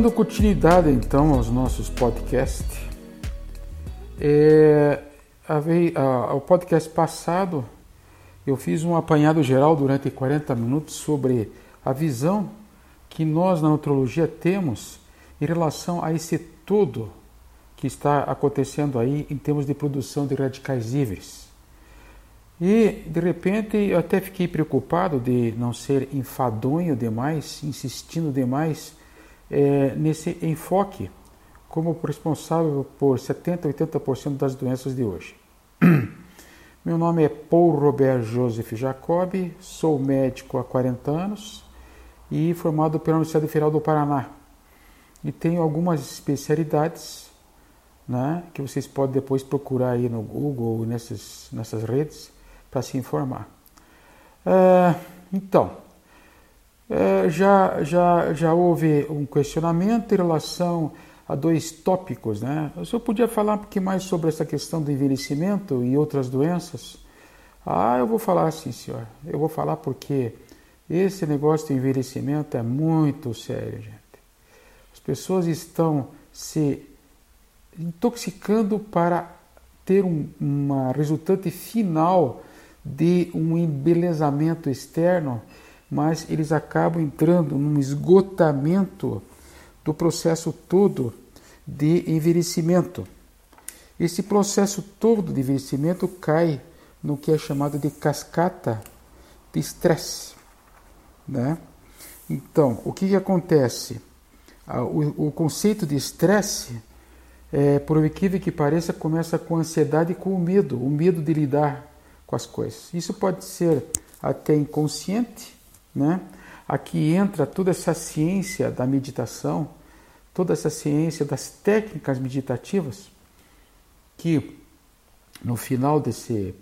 Dando continuidade então aos nossos podcasts, é, podcast passado eu fiz um apanhado geral durante 40 minutos sobre a visão que nós na nutrologia temos em relação a esse todo que está acontecendo aí em termos de produção de radicais livres. E de repente eu até fiquei preocupado de não ser enfadonho demais, insistindo demais é, nesse enfoque como responsável por 70, 80% das doenças de hoje. Meu nome é Paul Robert Joseph Jacob, sou médico há 40 anos e formado pela Universidade Federal do Paraná. E tenho algumas especialidades né, que vocês podem depois procurar aí no Google nessas, nessas redes para se informar. É, então, é, já, já, já houve um questionamento em relação a dois tópicos. Né? O senhor podia falar um pouquinho mais sobre essa questão do envelhecimento e outras doenças? Ah, eu vou falar sim, senhor. Eu vou falar porque esse negócio de envelhecimento é muito sério, gente. As pessoas estão se intoxicando para ter um, uma resultante final de um embelezamento externo mas eles acabam entrando num esgotamento do processo todo de envelhecimento. Esse processo todo de envelhecimento cai no que é chamado de cascata de estresse. Né? Então, o que, que acontece? O, conceito de estresse, é, por incrível que pareça, começa com a ansiedade e com o medo, o medo de lidar com as coisas. Isso pode ser até inconsciente, né? Aqui entra toda essa ciência da meditação, toda essa ciência das técnicas meditativas, que no final desse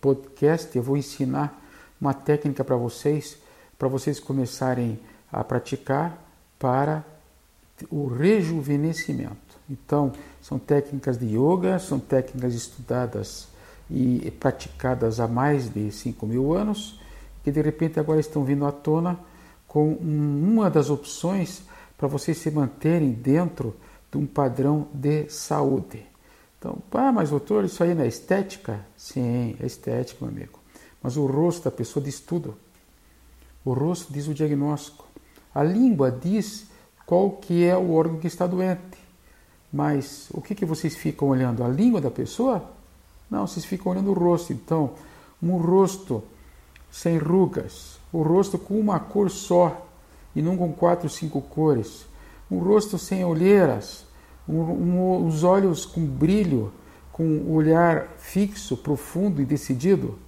podcast eu vou ensinar uma técnica para vocês, para vocês começarem a praticar para o rejuvenescimento. Então, são técnicas de yoga, são técnicas estudadas e praticadas há mais de 5 mil anos que de repente agora estão vindo à tona com uma das opções para vocês se manterem dentro de um padrão de saúde. Então, ah, mas doutor, isso aí não é estética? Sim, é estética, meu amigo. Mas o rosto da pessoa diz tudo. O rosto diz o diagnóstico. A língua diz qual que é o órgão que está doente. Mas o que, que vocês ficam olhando? A língua da pessoa? Não, vocês ficam olhando o rosto. Então, um rosto sem rugas, o rosto com uma cor só e não com quatro, cinco cores, um rosto sem olheiras, um, um, os olhos com brilho, com um olhar fixo, profundo e decidido,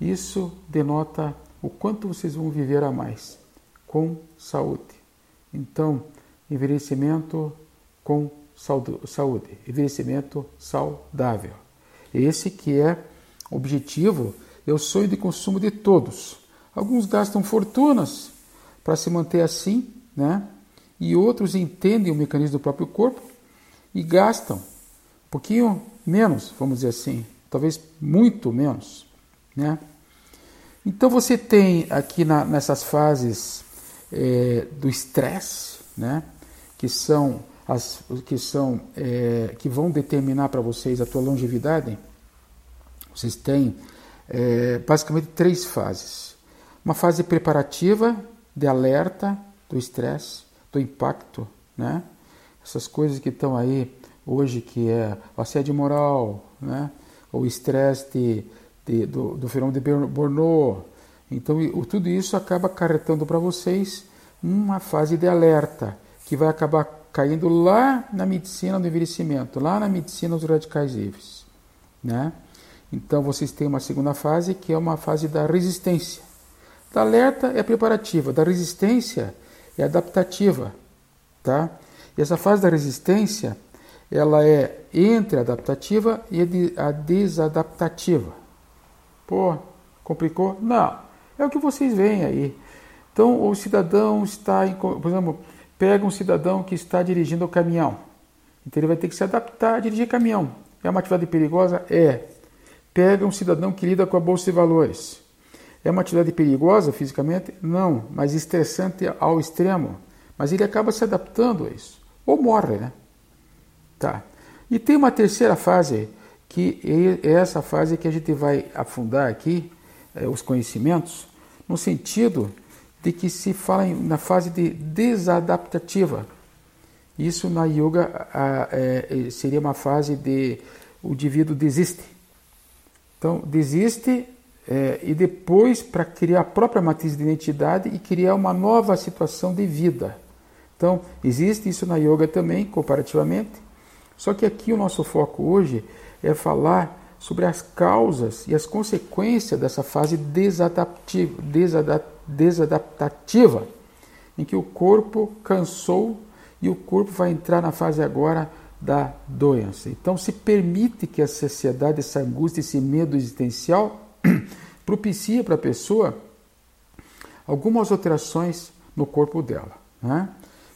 isso denota o quanto vocês vão viver a mais com saúde. Então, envelhecimento com saúde, envelhecimento saudável. Esse que é o objetivo é o sonho de consumo de todos. Alguns gastam fortunas para se manter assim, né? E outros entendem o mecanismo do próprio corpo e gastam um pouquinho menos, vamos dizer assim, talvez muito menos, né? Então você tem aqui na, nessas fases é, do estresse, né? Que são as que são é, que vão determinar para vocês a tua longevidade. Vocês têm é, basicamente três fases. Uma fase preparativa de alerta do estresse, do impacto, né? Essas coisas que estão aí hoje, que é o assédio moral, né? o estresse de, de, do, do fenômeno de Bornô. Então, tudo isso acaba acarretando para vocês uma fase de alerta, que vai acabar caindo lá na medicina do envelhecimento, lá na medicina dos radicais livres. Né? Então vocês têm uma segunda fase que é uma fase da resistência. Da alerta é preparativa, da resistência é adaptativa, tá? E essa fase da resistência, ela é entre a adaptativa e a desadaptativa. Pô, complicou? Não. É o que vocês veem aí. Então, o cidadão está, em, por exemplo, pega um cidadão que está dirigindo o caminhão. Então, ele vai ter que se adaptar a dirigir caminhão. É uma atividade perigosa? É pega um cidadão que lida com a bolsa de valores. É uma atividade perigosa fisicamente? Não, mas estressante ao extremo, Mas ele acaba se adaptando a isso. Ou morre, né? Tá. E tem uma terceira fase, que é essa fase que a gente vai afundar aqui, é, os conhecimentos, no sentido de que se fala em, na fase de desadaptativa. Isso na yoga a, é, seria uma fase de o indivíduo desiste. Então, desiste é, e depois para criar a própria matriz de identidade e criar uma nova situação de vida. Então, existe isso na yoga também, comparativamente. Só que aqui o nosso foco hoje é falar sobre as causas e as consequências dessa fase desadaptativa, desadaptativa em que o corpo cansou e o corpo vai entrar na fase agora da doença. Então, se permite que a sociedade, essa angústia, esse medo existencial, propicia para a pessoa algumas alterações no corpo dela. Né?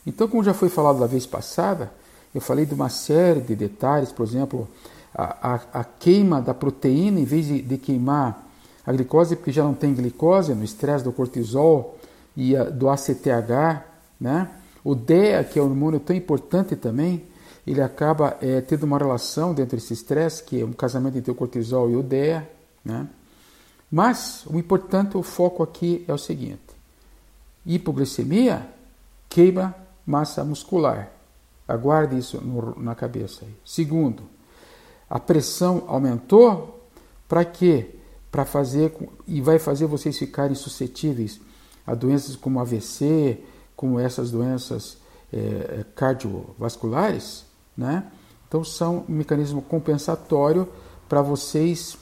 Então, como já foi falado da vez passada, eu falei de uma série de detalhes, por exemplo, a, a, a queima da proteína, em vez de, de, queimar a glicose, porque já não tem glicose no estresse do cortisol e a, do ACTH, né? O DEA, que é um hormônio tão importante também, ele acaba é, tendo uma relação dentro desse estresse, que é um casamento entre o cortisol e o DEA, né? Mas o importante, o foco aqui é o seguinte: hipoglicemia queima massa muscular. Aguarde isso no, na cabeça. Aí. Segundo, a pressão aumentou para quê? Para fazer e vai fazer vocês ficarem suscetíveis a doenças como AVC, como essas doenças é, cardiovasculares, né? Então são um mecanismo compensatório para vocês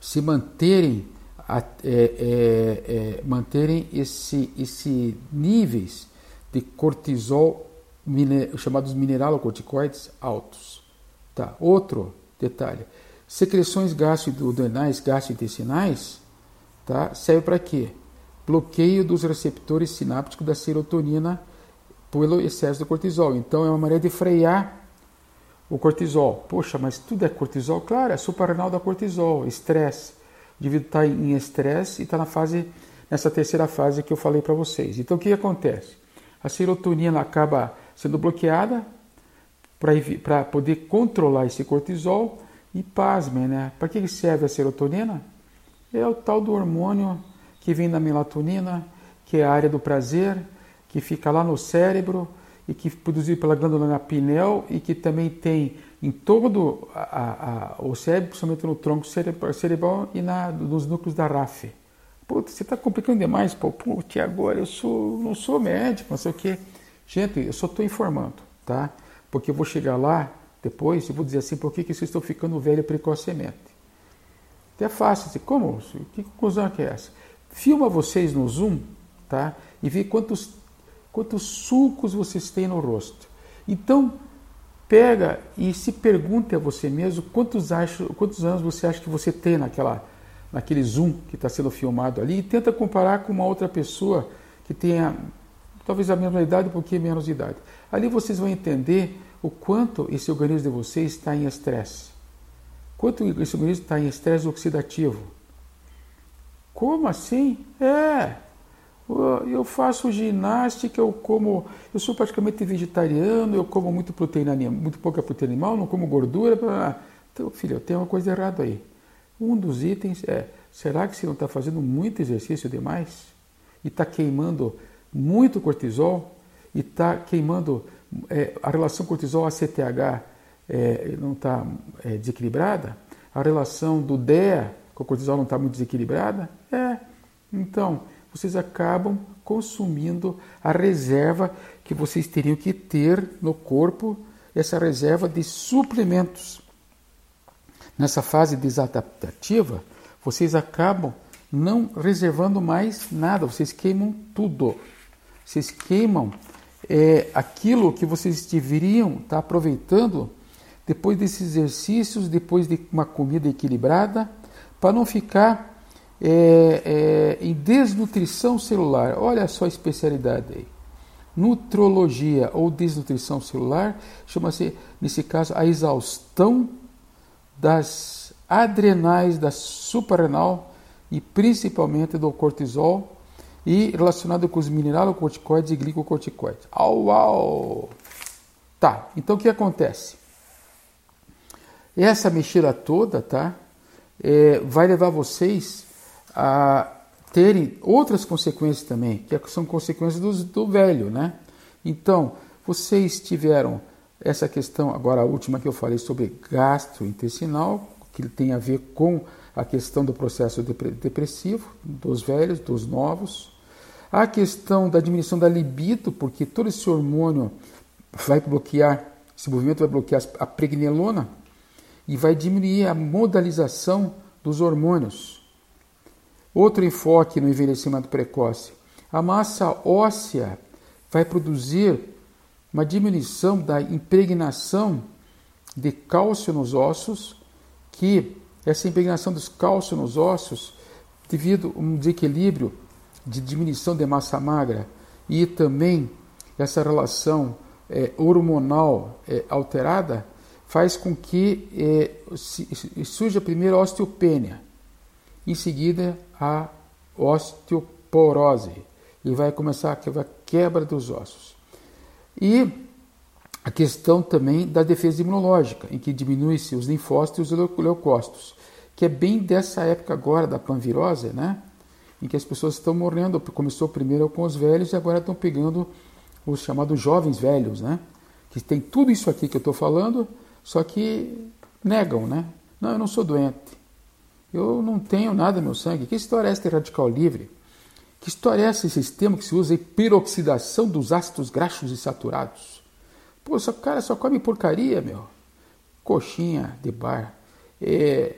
se manterem é, é, é, manterem esse, esse níveis de cortisol chamados mineralocorticoides altos. Tá. Outro detalhe, secreções gastroduodenais, gastrointestinais, tá, serve para quê? Bloqueio dos receptores sinápticos da serotonina pelo excesso do cortisol. Então é uma maneira de frear o cortisol. Poxa, mas tudo é cortisol? Claro, é suprarrenal da cortisol, estresse. O indivíduo está em estresse e está na fase, nessa terceira fase que eu falei para vocês. Então o que acontece? A serotonina acaba sendo bloqueada para poder controlar esse cortisol. E pasmem, né? Para que serve a serotonina? É o tal do hormônio que vem da melatonina, que é a área do prazer, que fica lá no cérebro e que é produzido pela glândula pineal e que também tem em todo a, a, o cérebro, principalmente no tronco cerebral e na, nos núcleos da RAF. Putz, você está complicando demais, pô. Putz, agora eu sou, não sou médico, não sei o quê. Gente, eu só estou informando, tá? Porque eu vou chegar lá depois e vou dizer assim, por que, que vocês estão ficando velho precocemente? Até fácil, assim, como? Que conclusão que é essa? Filma vocês no Zoom, tá? E vê quantos, quantos sulcos vocês têm no rosto. Então, pega e se pergunte a você mesmo quantos, acho, quantos anos você acha que você tem naquela naquele zoom que está sendo filmado ali e tenta comparar com uma outra pessoa que tenha talvez a mesma idade, um pouquinho menos idade. Ali vocês vão entender o quanto esse organismo de vocês está em estresse. Quanto esse organismo está em estresse oxidativo. Como assim? É. Eu faço ginástica, eu como, eu sou praticamente vegetariano, eu como muito proteína muito pouca proteína animal, não como gordura. Então, filho, tem uma coisa errada aí. Um dos itens é: será que você não está fazendo muito exercício demais? E está queimando muito cortisol? E está queimando é, a relação cortisol-ACTH é, não está é, desequilibrada? A relação do DEA com o cortisol não está muito desequilibrada? É. Então, vocês acabam consumindo a reserva que vocês teriam que ter no corpo, essa reserva de suplementos nessa fase desadaptativa, vocês acabam não reservando mais nada, vocês queimam tudo. Vocês queimam é, aquilo que vocês deveriam estar aproveitando depois desses exercícios, depois de uma comida equilibrada, para não ficar é, é, em desnutrição celular. Olha só a especialidade aí. Nutrologia ou desnutrição celular chama-se, nesse caso, a exaustão das adrenais, da suprarrenal e principalmente do cortisol, e relacionado com os mineralocorticoides e glicocorticoides. Au, au! Tá, então o que acontece? Essa mexida toda, tá? É, vai levar vocês a terem outras consequências também, que são consequências do, do velho, né? Então, vocês tiveram essa questão, agora a última que eu falei sobre gastrointestinal, que tem a ver com a questão do processo depressivo dos velhos, dos novos, a questão da diminuição da libido, porque todo esse hormônio vai bloquear, esse movimento vai bloquear a pregnelona e vai diminuir a modalização dos hormônios. Outro enfoque no envelhecimento precoce. A massa óssea vai produzir uma diminuição da impregnação de cálcio nos ossos, que essa impregnação dos cálcio nos ossos, devido a um desequilíbrio de diminuição de massa magra e também essa relação é, hormonal é, alterada, faz com que é, surja primeiro a osteopênia, em seguida a osteoporose, e vai começar a quebra dos ossos. E a questão também da defesa imunológica, em que diminui-se os linfócitos e os leucócitos, que é bem dessa época agora da panvirose, né? em que as pessoas estão morrendo. Começou primeiro com os velhos e agora estão pegando os chamados jovens velhos, né? que tem tudo isso aqui que eu estou falando, só que negam, né? Não, eu não sou doente. Eu não tenho nada no meu sangue. Que história é essa de radical livre? Que história é esse sistema que se usa aí, peroxidação dos ácidos graxos e saturados? Pô, esse cara só come porcaria, meu. Coxinha de bar, é,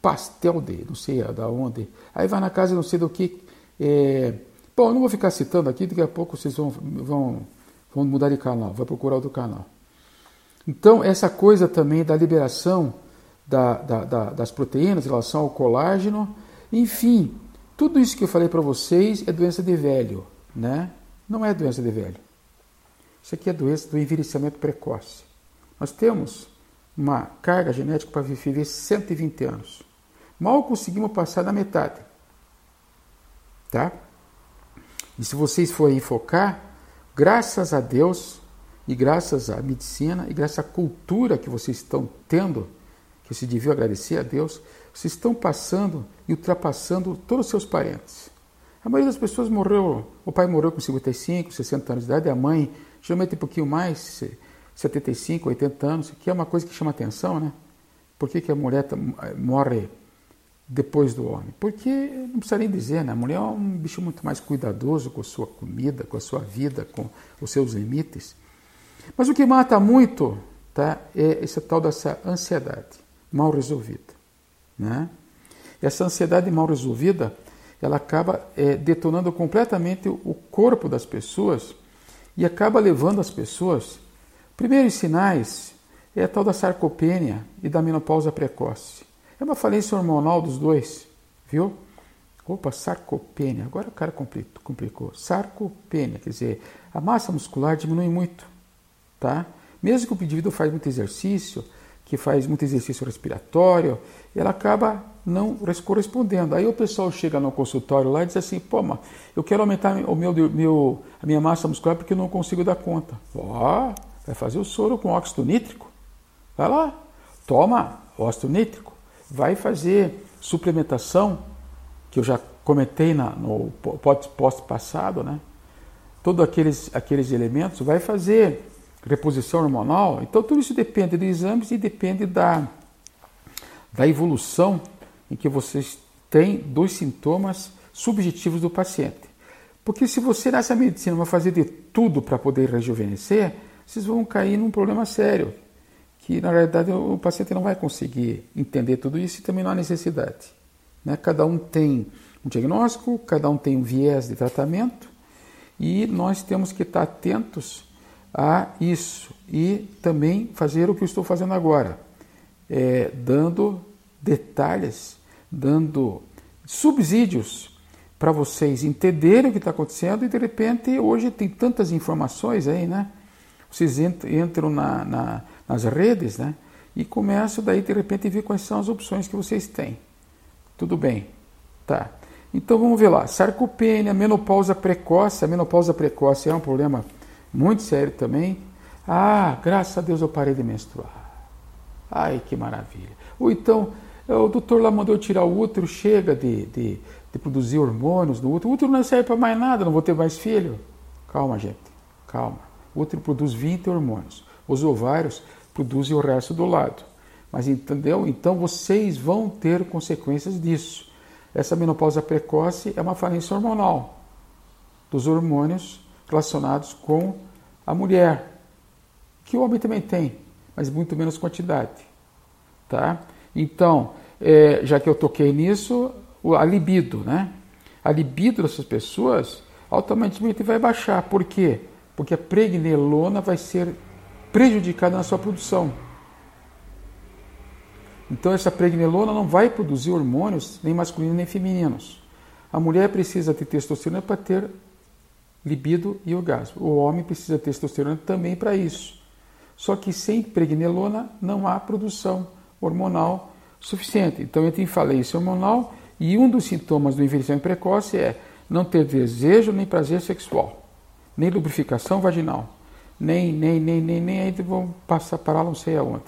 pastel de não sei da onde. Aí vai na casa não sei do que. É, bom, eu não vou ficar citando aqui, daqui a pouco vocês vão, vão, vão mudar de canal, vai procurar outro canal. Então, essa coisa também da liberação da, da, da, das proteínas em relação ao colágeno, enfim, tudo isso que eu falei para vocês é doença de velho, né? Não é doença de velho. Isso aqui é doença do envelhecimento precoce. Nós temos uma carga genética para viver 120 anos. Mal conseguimos passar da metade. Tá? E se vocês forem focar, graças a Deus, e graças à medicina e graças à cultura que vocês estão tendo, que se devia agradecer a Deus, vocês estão passando e ultrapassando todos os seus parentes. A maioria das pessoas morreu, o pai morreu com 55, 60 anos de idade, a mãe geralmente um pouquinho mais, 75, 80 anos, que é uma coisa que chama atenção, né? Por que, que a mulher tá, morre depois do homem? Porque, não precisa nem dizer, né? A mulher é um bicho muito mais cuidadoso com a sua comida, com a sua vida, com os seus limites. Mas o que mata muito tá, é esse tal dessa ansiedade mal resolvida. Né? Essa ansiedade mal resolvida ela acaba é, detonando completamente o corpo das pessoas e acaba levando as pessoas. Primeiros sinais é a tal da sarcopênia e da menopausa precoce. É uma falência hormonal dos dois, viu? Opa, sarcopênia. Agora o cara complicou. Sarcopênia, quer dizer, a massa muscular diminui muito tá? Mesmo que o indivíduo faz muito exercício, que faz muito exercício respiratório, ela acaba não correspondendo. Aí o pessoal chega no consultório lá e diz assim, pô, mas eu quero aumentar o meu, meu, a minha massa muscular porque eu não consigo dar conta. Ó, vai fazer o soro com óxido nítrico. Vai lá, toma óxido nítrico. Vai fazer suplementação, que eu já comentei na, no post passado, né? Todos aqueles, aqueles elementos, vai fazer reposição hormonal. Então, tudo isso depende de exames e depende da, da evolução em que vocês têm dos sintomas subjetivos do paciente. Porque se você nessa medicina vai fazer de tudo para poder rejuvenescer, vocês vão cair num problema sério, que na realidade o paciente não vai conseguir entender tudo isso e também não há necessidade. Né? Cada um tem um diagnóstico, cada um tem um viés de tratamento e nós temos que estar atentos a isso e também fazer o que eu estou fazendo agora, é, dando detalhes, dando subsídios para vocês entenderem o que está acontecendo e de repente hoje tem tantas informações aí, né? Vocês entram na, na, nas redes, né? E começam daí de repente a ver quais são as opções que vocês têm. Tudo bem, tá? Então vamos ver lá, sarcopenia, menopausa precoce, a menopausa precoce é um problema muito sério também. Ah, graças a Deus eu parei de menstruar. Ai, que maravilha. Ou então, o doutor lá mandou tirar o útero, chega de, de, de produzir hormônios no útero. O útero não serve para mais nada, não vou ter mais filho. Calma, gente, calma. O útero produz 20 hormônios. Os ovários produzem o resto do lado. Mas entendeu? Então vocês vão ter consequências disso. Essa menopausa precoce é uma falência hormonal dos hormônios relacionados com a mulher, que o homem também tem, mas muito menos quantidade. Tá? Então, é, já que eu toquei nisso, a libido, né? A libido dessas pessoas automaticamente vai baixar. Por quê? Porque a pregnelona vai ser prejudicada na sua produção. Então essa pregnelona não vai produzir hormônios nem masculinos nem femininos. A mulher precisa ter testosterona para ter libido e orgasmo. O homem precisa ter testosterona também para isso. Só que sem pregnelona não há produção hormonal suficiente. Então entra em falência hormonal e um dos sintomas do envelhecimento precoce é não ter desejo nem prazer sexual, nem lubrificação vaginal, nem, nem, nem, nem, nem aí vão passar para lá não sei aonde.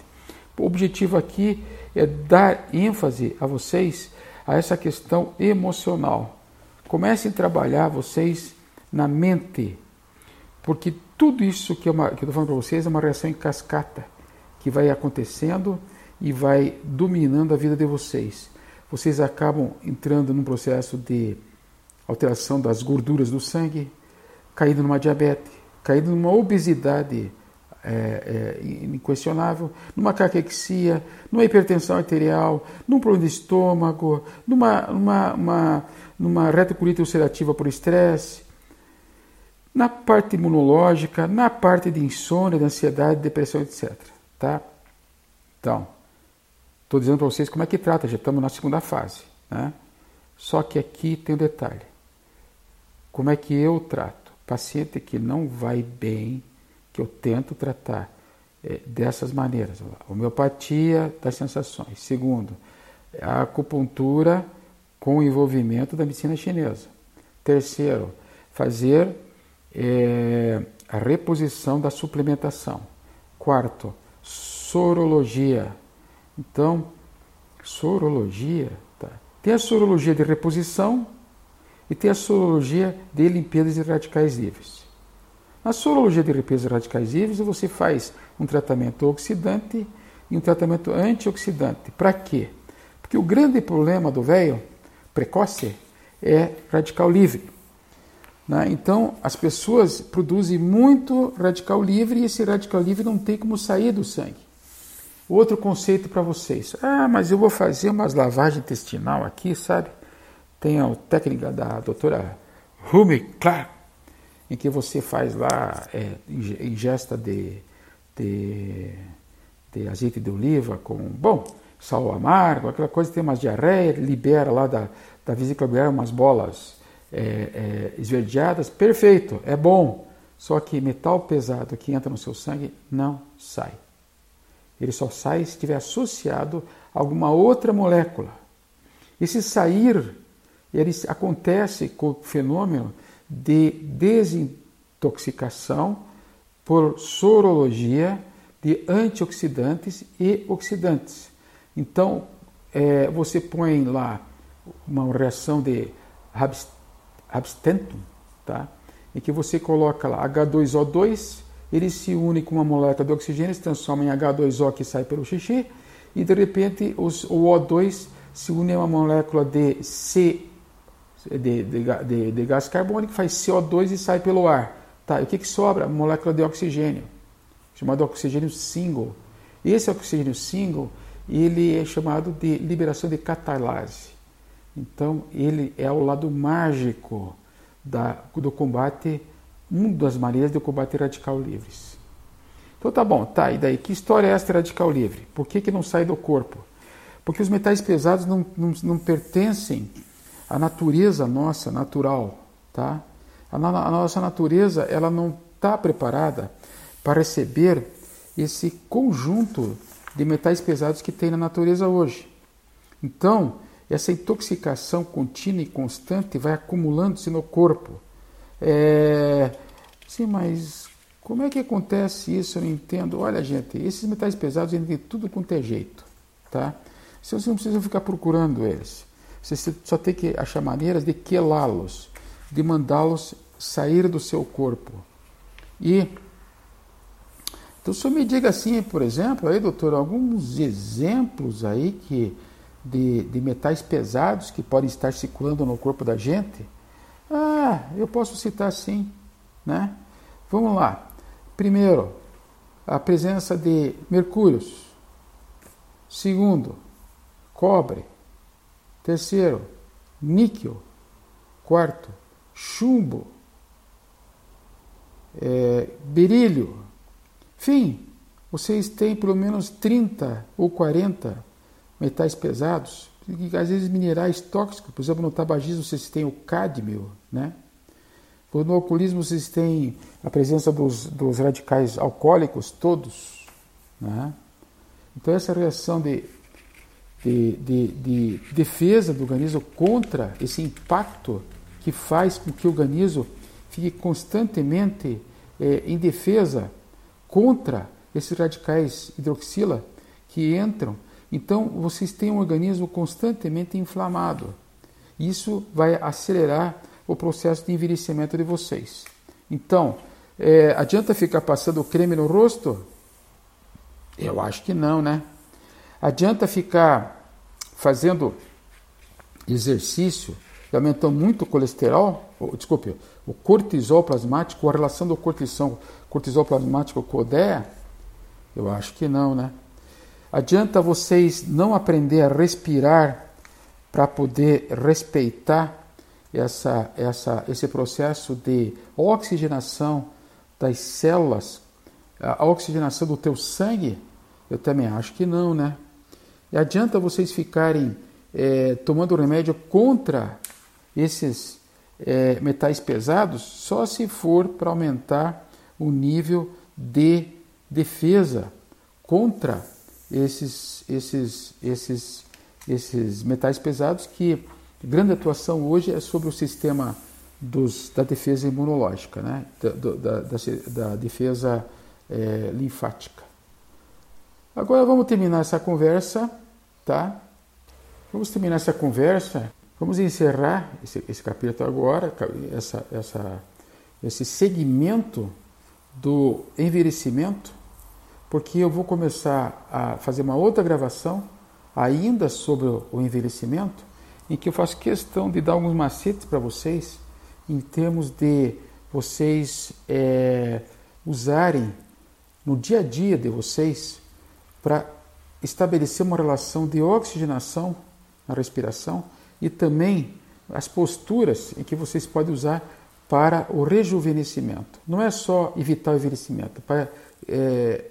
O objetivo aqui é dar ênfase a vocês a essa questão emocional. Comecem a trabalhar vocês na mente, porque tudo isso que, é que eu estou falando para vocês é uma reação em cascata que vai acontecendo e vai dominando a vida de vocês. Vocês acabam entrando num processo de alteração das gorduras do sangue, caindo numa diabetes, caindo numa obesidade é, é, inquestionável, numa caquexia, numa hipertensão arterial, num problema de estômago, numa, numa, uma, numa retocolite ulcerativa por estresse, na parte imunológica, na parte de insônia, de ansiedade, depressão, etc. Tá? Então, estou dizendo para vocês como é que trata, já estamos na segunda fase. Né? Só que aqui tem um detalhe. Como é que eu trato? Paciente que não vai bem, que eu tento tratar é, dessas maneiras. Homeopatia das sensações. Segundo, a acupuntura com o envolvimento da medicina chinesa. Terceiro, fazer é, a reposição da suplementação. Quarto, sorologia. Então, sorologia. Tá? Tem a sorologia de reposição e tem a sorologia de limpeza de radicais livres. Na sorologia de limpeza de radicais livres, você faz um tratamento oxidante e um tratamento antioxidante. Para quê? Porque o grande problema do velho precoce é radical livre. Né? Então, as pessoas produzem muito radical livre e esse radical livre não tem como sair do sangue. Outro conceito para vocês. Ah, mas eu vou fazer umas lavagens intestinal aqui, sabe? Tem a técnica da doutora Rumi Clark, em que você faz lá é, ingesta de, de, de azeite de oliva com, bom, sal amargo, aquela coisa, tem umas diarreia, libera lá da, da vesícula biliar umas bolas é, é, esverdeadas, perfeito, é bom. Só que metal pesado que entra no seu sangue não sai. Ele só sai se estiver associado a alguma outra molécula. Esse sair ele acontece com o fenômeno de desintoxicação por sorologia de antioxidantes e oxidantes. Então, é, você põe lá uma reação de abstentum, tá? em que você coloca lá H2O2, ele se une com uma molécula de oxigênio, se transforma em H2O que sai pelo xixi, e de repente os, o O2 se une a uma molécula de C, de, de, de, de gás carbônico, faz CO2 e sai pelo ar. Tá, e o que, que sobra? Molécula de oxigênio, chamado oxigênio single. Esse oxigênio single, ele é chamado de liberação de catalase. Então, ele é o lado mágico da, do combate, uma das maneiras do combate radical livres. Então tá bom, tá, e daí? Que história é essa radical livre? Por que, que não sai do corpo? Porque os metais pesados não, não, não pertencem à natureza nossa, natural, tá? A, a nossa natureza, ela não está preparada para receber esse conjunto de metais pesados que tem na natureza hoje. Então, essa intoxicação contínua e constante vai acumulando-se no corpo. É... Sim, mas como é que acontece isso? Eu não entendo. Olha, gente, esses metais pesados eles têm tudo quanto é jeito, tá? Você não precisa ficar procurando eles. Você só tem que achar maneiras de quelá-los, de mandá-los sair do seu corpo. E então, senhor me diga assim, por exemplo, aí, doutor, alguns exemplos aí que de, de metais pesados que podem estar circulando no corpo da gente? Ah, eu posso citar sim, né? Vamos lá. Primeiro, a presença de mercúrios. Segundo, cobre. Terceiro, níquel. Quarto, chumbo. É, berílio. Enfim, vocês têm pelo menos 30 ou 40 metais pesados, e às vezes minerais tóxicos, por exemplo, no tabagismo vocês têm o cádmio, né? No alcoolismo vocês têm a presença dos, dos radicais alcoólicos todos, né? Então essa reação de, de, de, de defesa do organismo contra esse impacto que faz com que o organismo fique constantemente é, em defesa contra esses radicais hidroxila que entram. Então, vocês têm um organismo constantemente inflamado. Isso vai acelerar o processo de envelhecimento de vocês. Então, é, adianta ficar passando creme no rosto? Eu acho que não, né? Adianta ficar fazendo exercício e aumentando muito o colesterol? Desculpe, o cortisol plasmático, a relação do cortisol, cortisol plasmático com o DEA? Eu acho que não, né? Adianta vocês não aprender a respirar para poder respeitar essa, essa, esse processo de oxigenação das células, a oxigenação do teu sangue? Eu também acho que não, né? E adianta vocês ficarem é, tomando remédio contra esses é, metais pesados só se for para aumentar o nível de defesa contra esses, esses, esses, esses metais pesados que grande atuação hoje é sobre o sistema dos, da defesa imunológica, né? da, da, da, da defesa é, linfática. Agora vamos terminar essa conversa, tá? Vamos terminar essa conversa Vamos encerrar esse, esse capítulo agora, essa, essa, esse segmento do envelhecimento, porque eu vou começar a fazer uma outra gravação ainda sobre o envelhecimento, em que eu faço questão de dar alguns macetes para vocês em termos de vocês é, usarem no dia a dia de vocês para estabelecer uma relação de oxigenação na respiração e também as posturas em que vocês podem usar para o rejuvenescimento. Não é só evitar o envelhecimento, para é,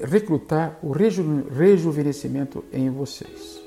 recrutar o reju rejuvenescimento em vocês.